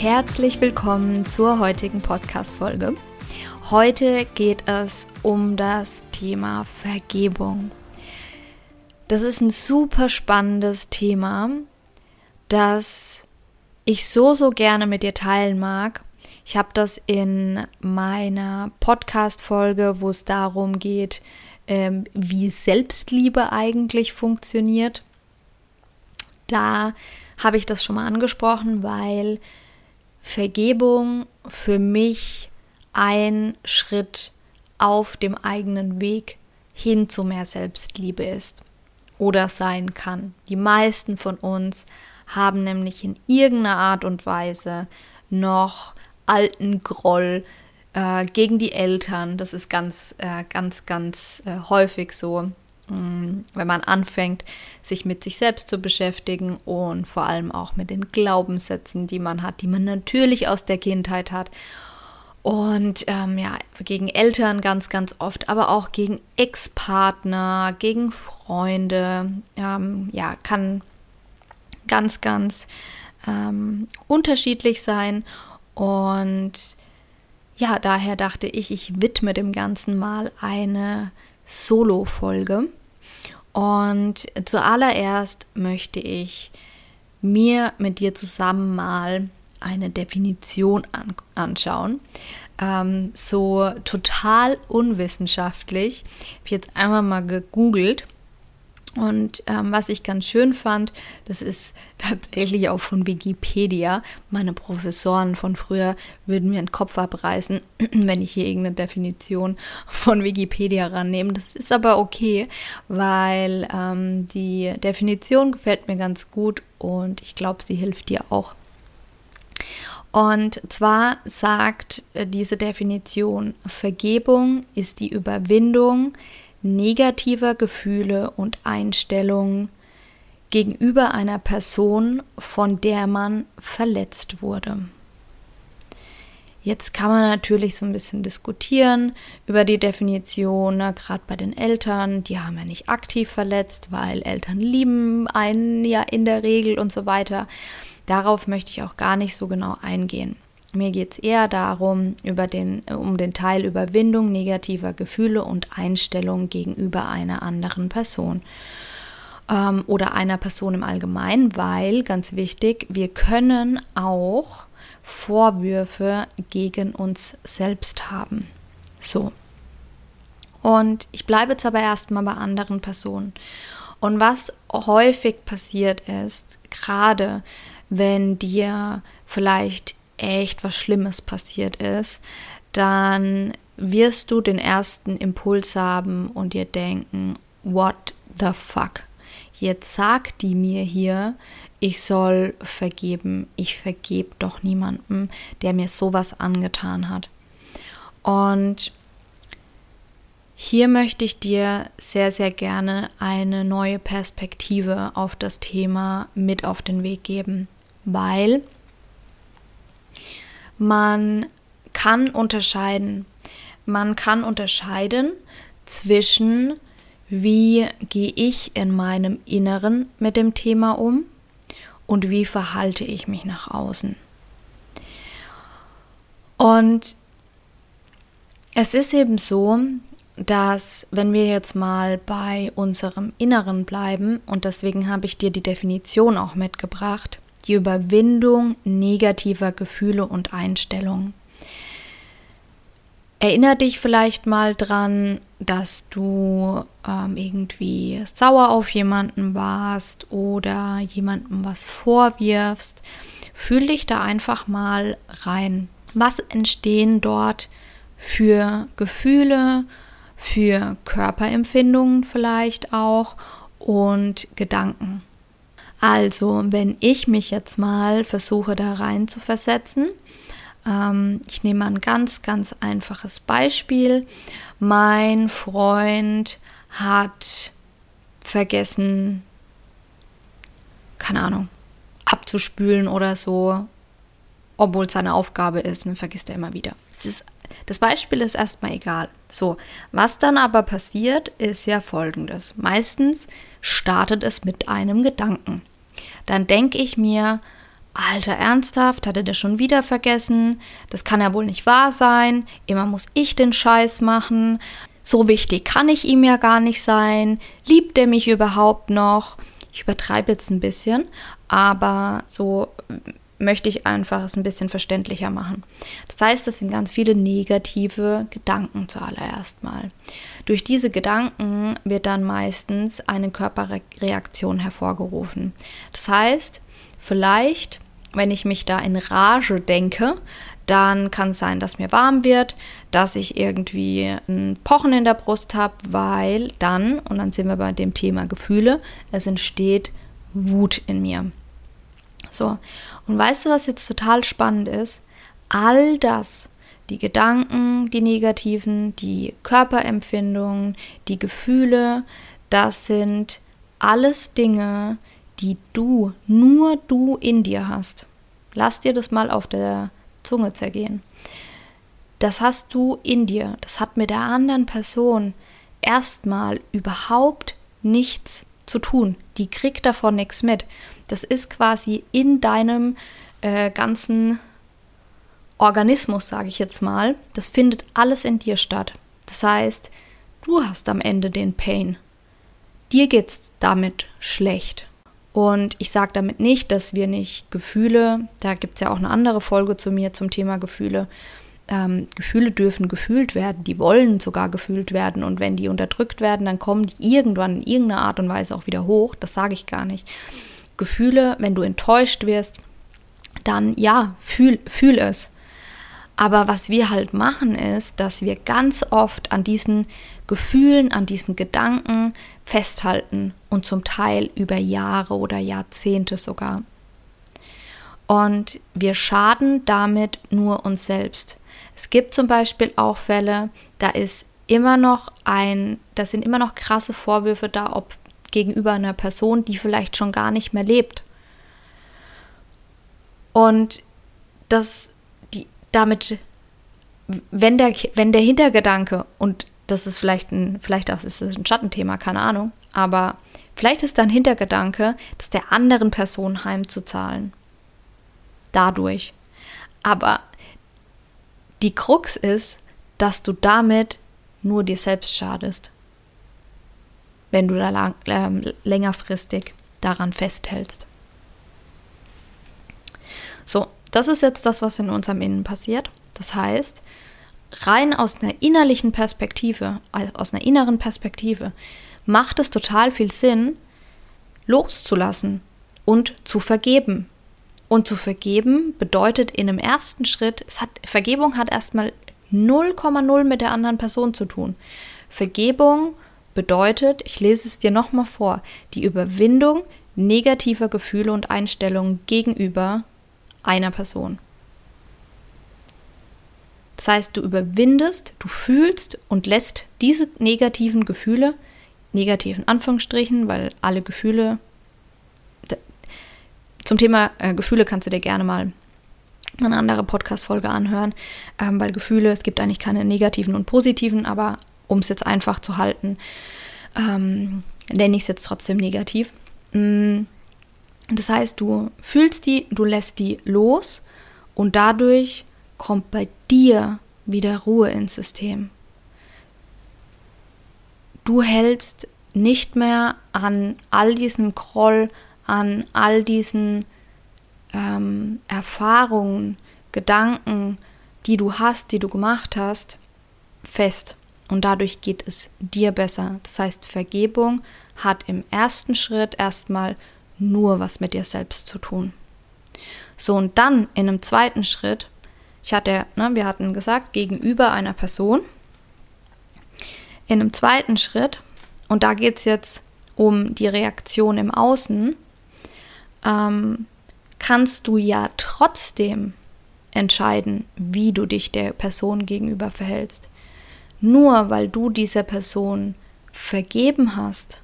Herzlich willkommen zur heutigen Podcast-Folge. Heute geht es um das Thema Vergebung. Das ist ein super spannendes Thema, das ich so, so gerne mit dir teilen mag. Ich habe das in meiner Podcast-Folge, wo es darum geht, ähm, wie Selbstliebe eigentlich funktioniert. Da habe ich das schon mal angesprochen, weil Vergebung für mich ein Schritt auf dem eigenen Weg hin zu mehr Selbstliebe ist oder sein kann. Die meisten von uns haben nämlich in irgendeiner Art und Weise noch alten Groll äh, gegen die Eltern. Das ist ganz, äh, ganz, ganz äh, häufig so, wenn man anfängt, sich mit sich selbst zu beschäftigen und vor allem auch mit den Glaubenssätzen, die man hat, die man natürlich aus der Kindheit hat. Und ähm, ja, gegen Eltern ganz, ganz oft, aber auch gegen Ex-Partner, gegen Freunde. Ähm, ja, kann ganz, ganz ähm, unterschiedlich sein. Und ja, daher dachte ich, ich widme dem Ganzen mal eine Solo-Folge. Und zuallererst möchte ich mir mit dir zusammen mal eine Definition an anschauen. Ähm, so total unwissenschaftlich. Ich habe jetzt einmal mal gegoogelt und ähm, was ich ganz schön fand, das ist tatsächlich auch von Wikipedia. Meine Professoren von früher würden mir den Kopf abreißen, wenn ich hier irgendeine Definition von Wikipedia rannehme. Das ist aber okay, weil ähm, die Definition gefällt mir ganz gut und ich glaube, sie hilft dir auch. Und zwar sagt äh, diese Definition, Vergebung ist die Überwindung negativer Gefühle und Einstellungen gegenüber einer Person, von der man verletzt wurde. Jetzt kann man natürlich so ein bisschen diskutieren über die Definition, ne, gerade bei den Eltern, die haben ja nicht aktiv verletzt, weil Eltern lieben einen ja in der Regel und so weiter. Darauf möchte ich auch gar nicht so genau eingehen. Mir geht es eher darum, über den, um den Teil Überwindung negativer Gefühle und Einstellungen gegenüber einer anderen Person ähm, oder einer Person im Allgemeinen, weil, ganz wichtig, wir können auch Vorwürfe gegen uns selbst haben. So. Und ich bleibe jetzt aber erstmal bei anderen Personen. Und was häufig passiert ist, gerade wenn dir vielleicht echt was Schlimmes passiert ist, dann wirst du den ersten Impuls haben und dir denken, what the fuck? Jetzt sagt die mir hier, ich soll vergeben. Ich vergebe doch niemandem, der mir sowas angetan hat. Und hier möchte ich dir sehr, sehr gerne eine neue Perspektive auf das Thema mit auf den Weg geben, weil man kann unterscheiden. Man kann unterscheiden zwischen, wie gehe ich in meinem Inneren mit dem Thema um und wie verhalte ich mich nach außen. Und es ist eben so, dass wenn wir jetzt mal bei unserem Inneren bleiben, und deswegen habe ich dir die Definition auch mitgebracht, die Überwindung negativer Gefühle und Einstellungen. Erinner dich vielleicht mal dran, dass du ähm, irgendwie sauer auf jemanden warst oder jemandem was vorwirfst. Fühl dich da einfach mal rein. Was entstehen dort für Gefühle, für Körperempfindungen vielleicht auch und Gedanken. Also, wenn ich mich jetzt mal versuche, da rein zu versetzen, ähm, ich nehme ein ganz, ganz einfaches Beispiel. Mein Freund hat vergessen, keine Ahnung, abzuspülen oder so, obwohl es seine Aufgabe ist, und vergisst er immer wieder. Ist, das Beispiel ist erstmal egal. So, was dann aber passiert, ist ja folgendes. Meistens startet es mit einem Gedanken. Dann denke ich mir, Alter, ernsthaft, hat er das schon wieder vergessen? Das kann ja wohl nicht wahr sein. Immer muss ich den Scheiß machen. So wichtig kann ich ihm ja gar nicht sein. Liebt er mich überhaupt noch? Ich übertreibe jetzt ein bisschen, aber so möchte ich einfach es ein bisschen verständlicher machen. Das heißt, das sind ganz viele negative Gedanken zuallererst mal. Durch diese Gedanken wird dann meistens eine Körperreaktion hervorgerufen. Das heißt, vielleicht, wenn ich mich da in Rage denke, dann kann es sein, dass mir warm wird, dass ich irgendwie ein Pochen in der Brust habe, weil dann, und dann sind wir bei dem Thema Gefühle, es entsteht Wut in mir. So, und weißt du, was jetzt total spannend ist? All das, die Gedanken, die negativen, die Körperempfindungen, die Gefühle, das sind alles Dinge, die du, nur du in dir hast. Lass dir das mal auf der Zunge zergehen. Das hast du in dir. Das hat mit der anderen Person erstmal überhaupt nichts zu tun. Die kriegt davon nichts mit. Das ist quasi in deinem äh, ganzen Organismus, sage ich jetzt mal. Das findet alles in dir statt. Das heißt, du hast am Ende den Pain. Dir geht's damit schlecht. Und ich sage damit nicht, dass wir nicht Gefühle, da gibt es ja auch eine andere Folge zu mir zum Thema Gefühle, ähm, Gefühle dürfen gefühlt werden, die wollen sogar gefühlt werden und wenn die unterdrückt werden, dann kommen die irgendwann in irgendeiner Art und Weise auch wieder hoch, das sage ich gar nicht. Gefühle, wenn du enttäuscht wirst, dann ja, fühl, fühl es. Aber was wir halt machen ist, dass wir ganz oft an diesen Gefühlen, an diesen Gedanken festhalten und zum Teil über Jahre oder Jahrzehnte sogar. Und wir schaden damit nur uns selbst. Es gibt zum Beispiel auch Fälle, da ist immer noch ein, da sind immer noch krasse Vorwürfe da, ob gegenüber einer Person, die vielleicht schon gar nicht mehr lebt. Und das, die, damit, wenn der, wenn der Hintergedanke, und das ist vielleicht ein, vielleicht auch ist es ein Schattenthema, keine Ahnung, aber vielleicht ist dann Hintergedanke, das der anderen Person heimzuzahlen. Dadurch. Aber die Krux ist, dass du damit nur dir selbst schadest, wenn du da lang, äh, längerfristig daran festhältst. So, das ist jetzt das, was in unserem Innen passiert. Das heißt, rein aus einer innerlichen Perspektive, also aus einer inneren Perspektive, macht es total viel Sinn, loszulassen und zu vergeben. Und zu vergeben bedeutet in einem ersten Schritt, hat, Vergebung hat erstmal 0,0 mit der anderen Person zu tun. Vergebung bedeutet, ich lese es dir nochmal vor, die Überwindung negativer Gefühle und Einstellungen gegenüber einer Person. Das heißt, du überwindest, du fühlst und lässt diese negativen Gefühle, negativen Anführungsstrichen, weil alle Gefühle zum Thema äh, Gefühle kannst du dir gerne mal eine andere Podcast-Folge anhören, ähm, weil Gefühle, es gibt eigentlich keine negativen und positiven, aber um es jetzt einfach zu halten, ähm, nenne ich es jetzt trotzdem negativ. Mm, das heißt, du fühlst die, du lässt die los und dadurch kommt bei dir wieder Ruhe ins System. Du hältst nicht mehr an all diesem Groll, an all diesen ähm, Erfahrungen, Gedanken, die du hast, die du gemacht hast, fest. Und dadurch geht es dir besser. Das heißt, Vergebung hat im ersten Schritt erstmal nur was mit dir selbst zu tun. So, und dann in einem zweiten Schritt, ich hatte, ne, wir hatten gesagt, gegenüber einer Person, in einem zweiten Schritt, und da geht es jetzt um die Reaktion im Außen, ähm, kannst du ja trotzdem entscheiden, wie du dich der Person gegenüber verhältst. Nur weil du dieser Person vergeben hast,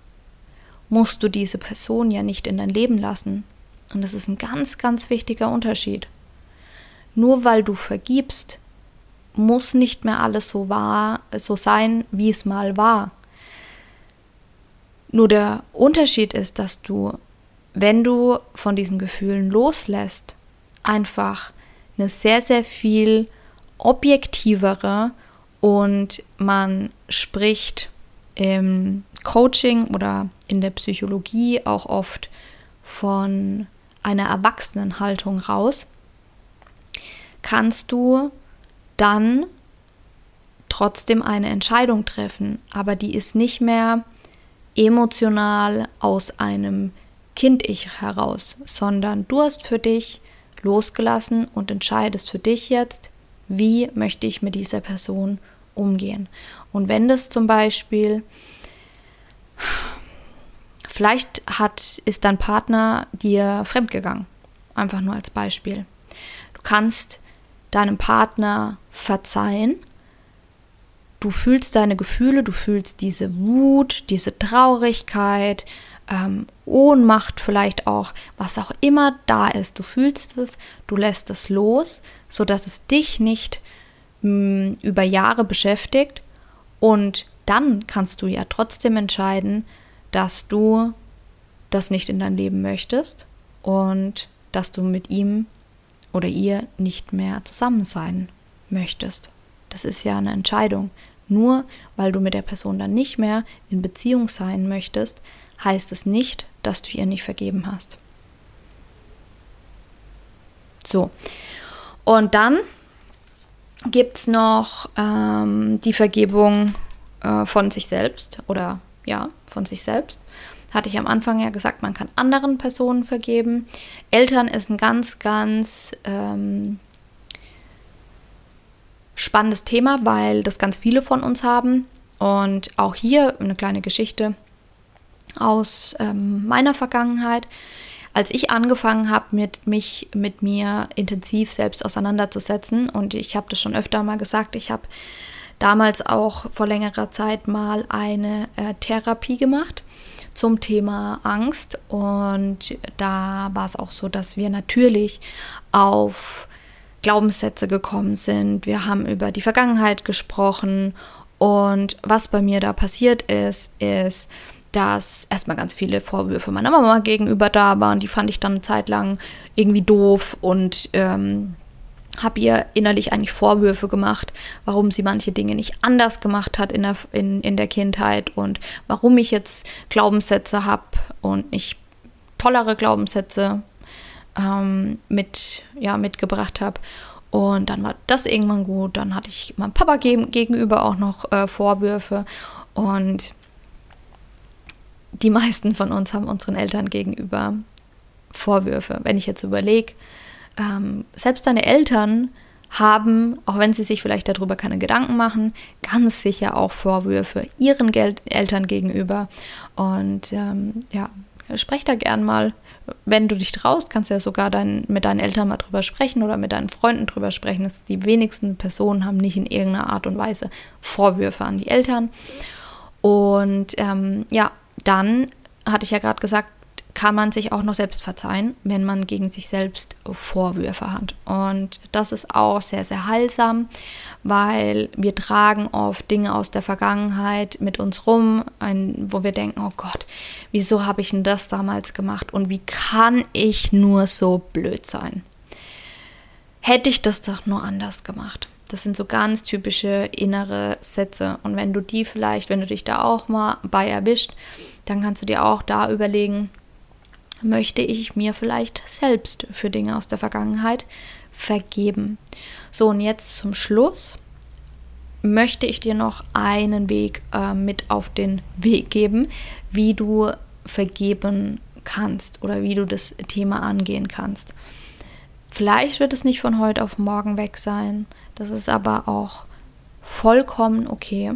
musst du diese Person ja nicht in dein Leben lassen. Und das ist ein ganz, ganz wichtiger Unterschied. Nur weil du vergibst, muss nicht mehr alles so wahr, so sein, wie es mal war. Nur der Unterschied ist, dass du, wenn du von diesen Gefühlen loslässt, einfach eine sehr, sehr viel objektivere und man spricht im Coaching oder in der Psychologie auch oft von einer Erwachsenenhaltung raus, kannst du dann trotzdem eine Entscheidung treffen, aber die ist nicht mehr emotional aus einem Kind-Ich heraus, sondern du hast für dich losgelassen und entscheidest für dich jetzt, wie möchte ich mit dieser Person umgehen. Und wenn das zum Beispiel, vielleicht hat, ist dein Partner dir fremdgegangen, einfach nur als Beispiel. Du kannst deinem Partner verzeihen, du fühlst deine Gefühle, du fühlst diese Wut, diese Traurigkeit, ähm, Ohnmacht vielleicht auch, was auch immer da ist. Du fühlst es, du lässt es los, sodass es dich nicht mh, hm, über Jahre beschäftigt. Und dann kannst du ja trotzdem entscheiden, dass du das nicht in dein Leben möchtest und dass du mit ihm oder ihr nicht mehr zusammen sein möchtest. Das ist ja eine Entscheidung. Nur weil du mit der Person dann nicht mehr in Beziehung sein möchtest, heißt es nicht, dass du ihr nicht vergeben hast. So. Und dann gibt es noch ähm, die Vergebung äh, von sich selbst oder ja, von sich selbst. Hatte ich am Anfang ja gesagt, man kann anderen Personen vergeben. Eltern ist ein ganz, ganz ähm, spannendes Thema, weil das ganz viele von uns haben. Und auch hier eine kleine Geschichte aus ähm, meiner Vergangenheit. Als ich angefangen habe, mit mich mit mir intensiv selbst auseinanderzusetzen, und ich habe das schon öfter mal gesagt, ich habe damals auch vor längerer Zeit mal eine äh, Therapie gemacht zum Thema Angst. Und da war es auch so, dass wir natürlich auf Glaubenssätze gekommen sind. Wir haben über die Vergangenheit gesprochen. Und was bei mir da passiert ist, ist, dass erstmal ganz viele Vorwürfe meiner Mama gegenüber da waren. Die fand ich dann eine Zeit lang irgendwie doof und ähm, habe ihr innerlich eigentlich Vorwürfe gemacht, warum sie manche Dinge nicht anders gemacht hat in der, in, in der Kindheit und warum ich jetzt Glaubenssätze habe und nicht tollere Glaubenssätze ähm, mit, ja, mitgebracht habe. Und dann war das irgendwann gut. Dann hatte ich meinem Papa geg gegenüber auch noch äh, Vorwürfe. Und die meisten von uns haben unseren Eltern gegenüber Vorwürfe. Wenn ich jetzt überlege, ähm, selbst deine Eltern haben, auch wenn sie sich vielleicht darüber keine Gedanken machen, ganz sicher auch Vorwürfe ihren Gel Eltern gegenüber. Und ähm, ja, sprech da gern mal. Wenn du dich traust, kannst du ja sogar dein, mit deinen Eltern mal drüber sprechen oder mit deinen Freunden drüber sprechen. Das, die wenigsten Personen haben nicht in irgendeiner Art und Weise Vorwürfe an die Eltern. Und ähm, ja, dann hatte ich ja gerade gesagt, kann man sich auch noch selbst verzeihen, wenn man gegen sich selbst Vorwürfe hat. Und das ist auch sehr, sehr heilsam, weil wir tragen oft Dinge aus der Vergangenheit mit uns rum, ein, wo wir denken, oh Gott, wieso habe ich denn das damals gemacht und wie kann ich nur so blöd sein? Hätte ich das doch nur anders gemacht. Das sind so ganz typische innere Sätze. Und wenn du die vielleicht, wenn du dich da auch mal bei erwischt, dann kannst du dir auch da überlegen, möchte ich mir vielleicht selbst für Dinge aus der Vergangenheit vergeben. So, und jetzt zum Schluss möchte ich dir noch einen Weg äh, mit auf den Weg geben, wie du vergeben kannst oder wie du das Thema angehen kannst. Vielleicht wird es nicht von heute auf morgen weg sein, das ist aber auch vollkommen okay.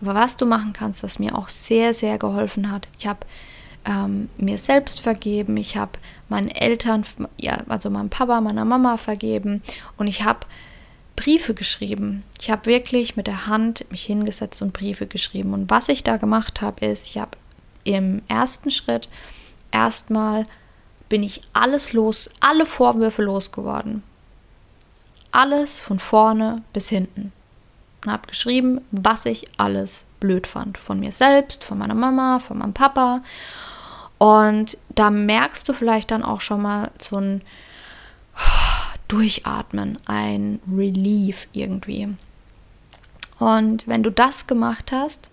Aber was du machen kannst, was mir auch sehr, sehr geholfen hat, ich habe ähm, mir selbst vergeben, ich habe meinen Eltern, ja, also meinem Papa, meiner Mama vergeben und ich habe Briefe geschrieben. Ich habe wirklich mit der Hand mich hingesetzt und Briefe geschrieben. Und was ich da gemacht habe, ist, ich habe im ersten Schritt erstmal bin ich alles los, alle Vorwürfe losgeworden. Alles von vorne bis hinten. Und habe geschrieben, was ich alles blöd fand. Von mir selbst, von meiner Mama, von meinem Papa. Und da merkst du vielleicht dann auch schon mal so ein Durchatmen, ein Relief irgendwie. Und wenn du das gemacht hast,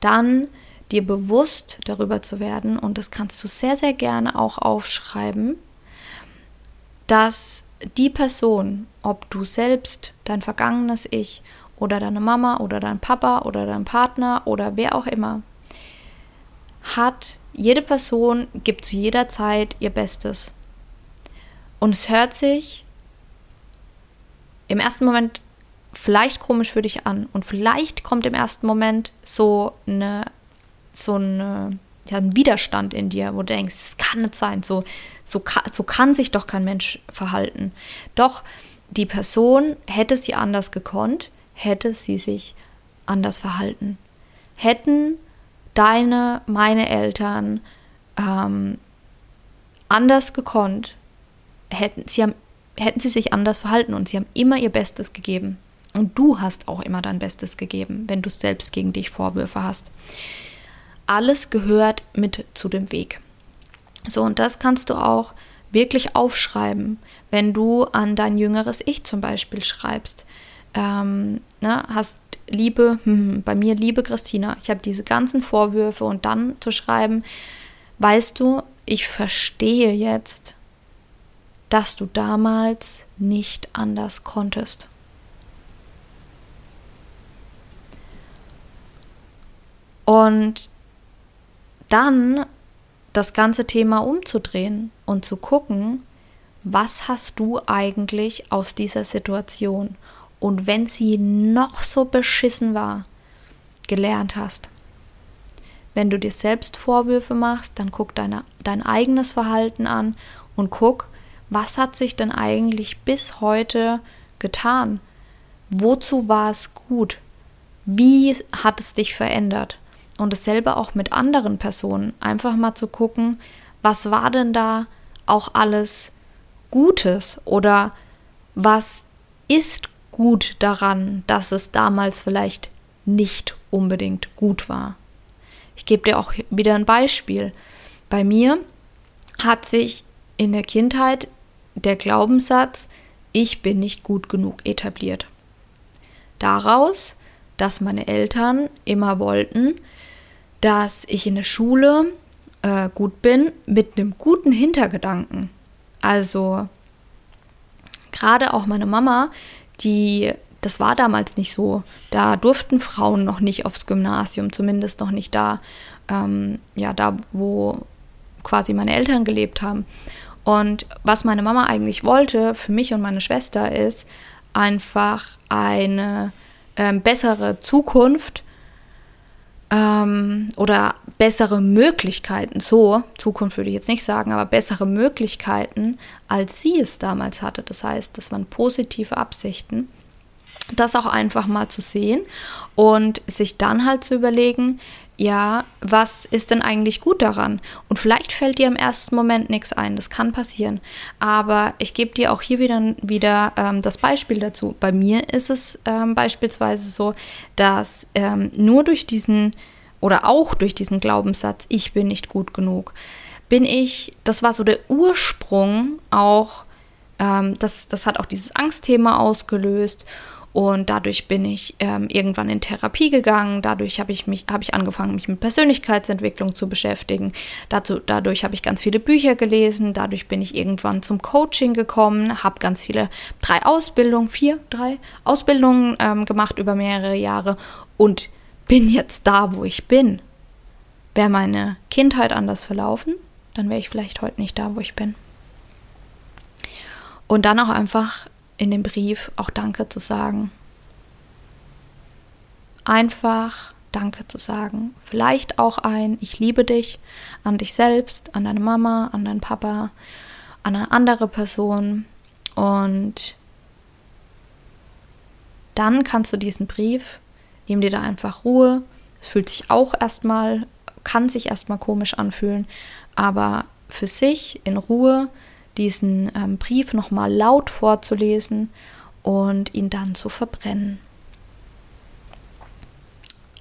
dann dir bewusst darüber zu werden, und das kannst du sehr, sehr gerne auch aufschreiben, dass die Person, ob du selbst, dein vergangenes Ich oder deine Mama oder dein Papa oder dein Partner oder wer auch immer, hat, jede Person gibt zu jeder Zeit ihr Bestes. Und es hört sich im ersten Moment vielleicht komisch für dich an und vielleicht kommt im ersten Moment so eine so eine, ja, ein Widerstand in dir, wo du denkst, es kann nicht sein, so, so, so kann sich doch kein Mensch verhalten. Doch die Person hätte sie anders gekonnt, hätte sie sich anders verhalten. Hätten deine, meine Eltern ähm, anders gekonnt, hätten sie, haben, hätten sie sich anders verhalten und sie haben immer ihr Bestes gegeben. Und du hast auch immer dein Bestes gegeben, wenn du selbst gegen dich Vorwürfe hast alles gehört mit zu dem Weg. So, und das kannst du auch wirklich aufschreiben, wenn du an dein jüngeres Ich zum Beispiel schreibst. Ähm, ne, hast Liebe, hm, bei mir liebe Christina, ich habe diese ganzen Vorwürfe und dann zu schreiben, weißt du, ich verstehe jetzt, dass du damals nicht anders konntest. Und dann das ganze Thema umzudrehen und zu gucken, was hast du eigentlich aus dieser Situation und wenn sie noch so beschissen war, gelernt hast. Wenn du dir selbst Vorwürfe machst, dann guck deine, dein eigenes Verhalten an und guck, was hat sich denn eigentlich bis heute getan? Wozu war es gut? Wie hat es dich verändert? Und dasselbe auch mit anderen Personen. Einfach mal zu gucken, was war denn da auch alles Gutes oder was ist gut daran, dass es damals vielleicht nicht unbedingt gut war. Ich gebe dir auch wieder ein Beispiel. Bei mir hat sich in der Kindheit der Glaubenssatz, ich bin nicht gut genug etabliert. Daraus, dass meine Eltern immer wollten, dass ich in der Schule äh, gut bin mit einem guten Hintergedanken. Also gerade auch meine Mama, die, das war damals nicht so. Da durften Frauen noch nicht aufs Gymnasium, zumindest noch nicht da, ähm, ja, da, wo quasi meine Eltern gelebt haben. Und was meine Mama eigentlich wollte für mich und meine Schwester ist einfach eine ähm, bessere Zukunft ähm, oder bessere Möglichkeiten, so, Zukunft würde ich jetzt nicht sagen, aber bessere Möglichkeiten, als sie es damals hatte. Das heißt, das waren positive Absichten. Das auch einfach mal zu sehen und sich dann halt zu überlegen, ja, was ist denn eigentlich gut daran? Und vielleicht fällt dir im ersten Moment nichts ein, das kann passieren. Aber ich gebe dir auch hier wieder, wieder ähm, das Beispiel dazu. Bei mir ist es ähm, beispielsweise so, dass ähm, nur durch diesen oder auch durch diesen Glaubenssatz, ich bin nicht gut genug, bin ich, das war so der Ursprung auch, ähm, das, das hat auch dieses Angstthema ausgelöst. Und dadurch bin ich ähm, irgendwann in Therapie gegangen. Dadurch habe ich mich, habe ich angefangen, mich mit Persönlichkeitsentwicklung zu beschäftigen. Dazu, dadurch habe ich ganz viele Bücher gelesen. Dadurch bin ich irgendwann zum Coaching gekommen, habe ganz viele, drei Ausbildungen, vier, drei Ausbildungen ähm, gemacht über mehrere Jahre und bin jetzt da, wo ich bin. Wäre meine Kindheit anders verlaufen, dann wäre ich vielleicht heute nicht da, wo ich bin. Und dann auch einfach in dem Brief auch Danke zu sagen. Einfach Danke zu sagen. Vielleicht auch ein Ich liebe dich an dich selbst, an deine Mama, an deinen Papa, an eine andere Person. Und dann kannst du diesen Brief, nimm dir da einfach Ruhe. Es fühlt sich auch erstmal, kann sich erstmal komisch anfühlen, aber für sich in Ruhe diesen ähm, Brief nochmal laut vorzulesen und ihn dann zu verbrennen.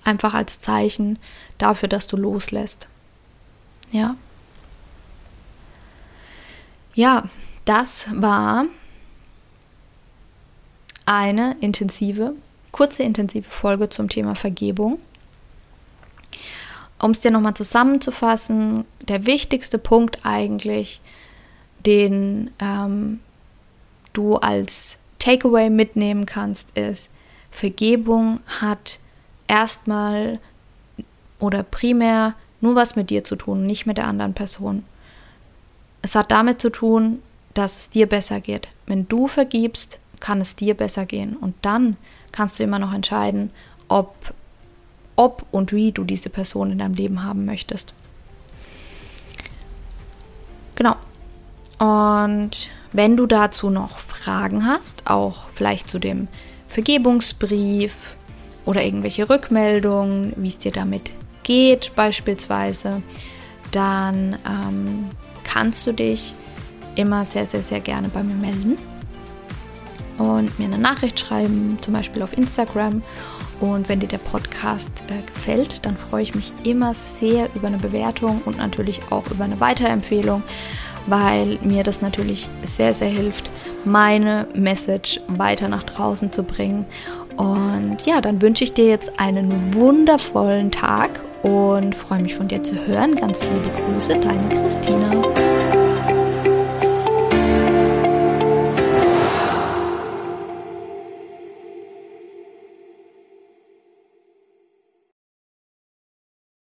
Einfach als Zeichen dafür, dass du loslässt. Ja. Ja, das war eine intensive, kurze intensive Folge zum Thema Vergebung. Um es dir nochmal zusammenzufassen, der wichtigste Punkt eigentlich, den ähm, du als Takeaway mitnehmen kannst, ist, Vergebung hat erstmal oder primär nur was mit dir zu tun, nicht mit der anderen Person. Es hat damit zu tun, dass es dir besser geht. Wenn du vergibst, kann es dir besser gehen. Und dann kannst du immer noch entscheiden, ob, ob und wie du diese Person in deinem Leben haben möchtest. Genau. Und wenn du dazu noch Fragen hast, auch vielleicht zu dem Vergebungsbrief oder irgendwelche Rückmeldungen, wie es dir damit geht beispielsweise, dann ähm, kannst du dich immer sehr, sehr, sehr gerne bei mir melden und mir eine Nachricht schreiben, zum Beispiel auf Instagram. Und wenn dir der Podcast äh, gefällt, dann freue ich mich immer sehr über eine Bewertung und natürlich auch über eine Weiterempfehlung, weil mir das natürlich sehr, sehr hilft, meine Message weiter nach draußen zu bringen. Und ja, dann wünsche ich dir jetzt einen wundervollen Tag und freue mich von dir zu hören. Ganz liebe Grüße, deine Christina.